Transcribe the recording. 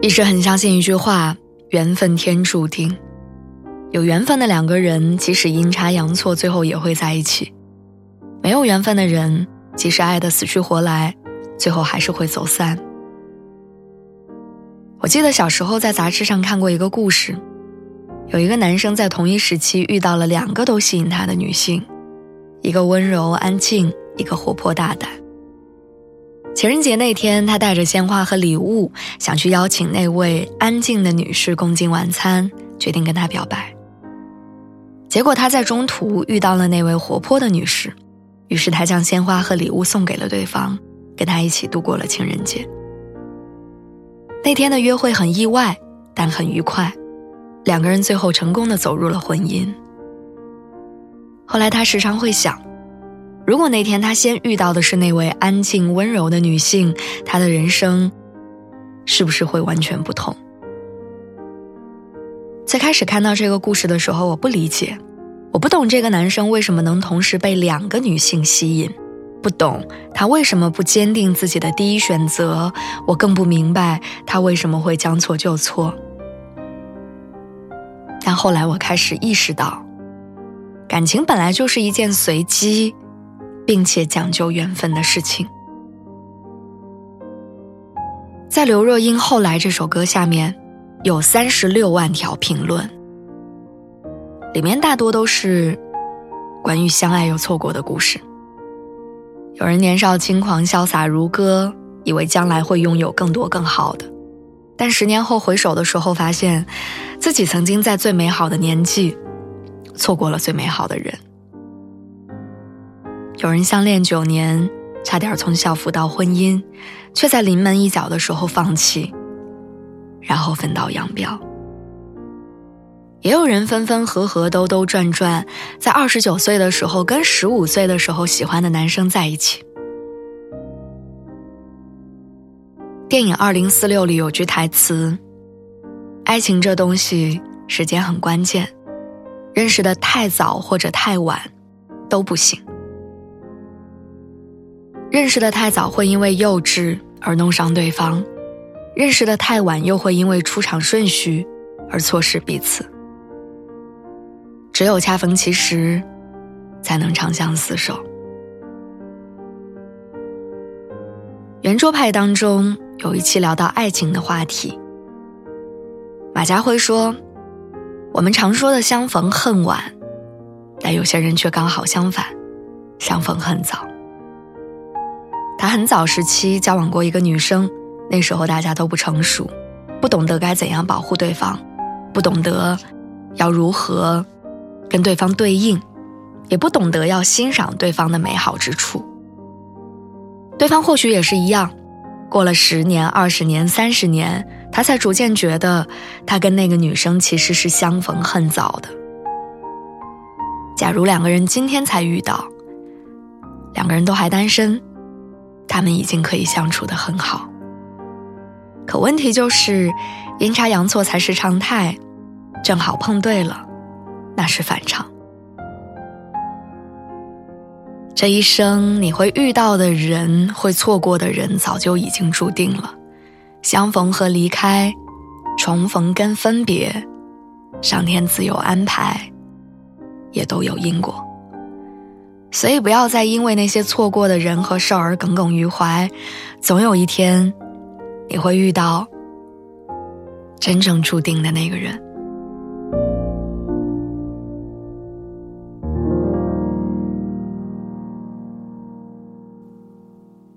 一直很相信一句话：缘分天注定。有缘分的两个人，即使阴差阳错，最后也会在一起；没有缘分的人，即使爱的死去活来，最后还是会走散。我记得小时候在杂志上看过一个故事，有一个男生在同一时期遇到了两个都吸引他的女性，一个温柔安静，一个活泼大胆。情人节那天，他带着鲜花和礼物，想去邀请那位安静的女士共进晚餐，决定跟她表白。结果他在中途遇到了那位活泼的女士，于是他将鲜花和礼物送给了对方，跟他一起度过了情人节。那天的约会很意外，但很愉快，两个人最后成功的走入了婚姻。后来他时常会想。如果那天他先遇到的是那位安静温柔的女性，他的人生是不是会完全不同？最开始看到这个故事的时候，我不理解，我不懂这个男生为什么能同时被两个女性吸引，不懂他为什么不坚定自己的第一选择，我更不明白他为什么会将错就错。但后来我开始意识到，感情本来就是一件随机。并且讲究缘分的事情，在刘若英《后来》这首歌下面，有三十六万条评论，里面大多都是关于相爱又错过的故事。有人年少轻狂、潇洒如歌，以为将来会拥有更多更好的，但十年后回首的时候，发现自己曾经在最美好的年纪，错过了最美好的人。有人相恋九年，差点从校服到婚姻，却在临门一脚的时候放弃，然后分道扬镳。也有人分分合合、兜兜转转，在二十九岁的时候跟十五岁的时候喜欢的男生在一起。电影《二零四六》里有句台词：“爱情这东西，时间很关键，认识的太早或者太晚，都不行。”认识的太早会因为幼稚而弄伤对方，认识的太晚又会因为出场顺序而错失彼此。只有恰逢其时，才能长相厮守。圆桌派当中有一期聊到爱情的话题，马家辉说：“我们常说的相逢恨晚，但有些人却刚好相反，相逢恨早。”他很早时期交往过一个女生，那时候大家都不成熟，不懂得该怎样保护对方，不懂得要如何跟对方对应，也不懂得要欣赏对方的美好之处。对方或许也是一样，过了十年、二十年、三十年，他才逐渐觉得他跟那个女生其实是相逢恨早的。假如两个人今天才遇到，两个人都还单身。他们已经可以相处的很好，可问题就是阴差阳错才是常态，正好碰对了，那是反常。这一生你会遇到的人，会错过的人，早就已经注定了。相逢和离开，重逢跟分别，上天自有安排，也都有因果。所以，不要再因为那些错过的人和事儿而耿耿于怀。总有一天，你会遇到真正注定的那个人。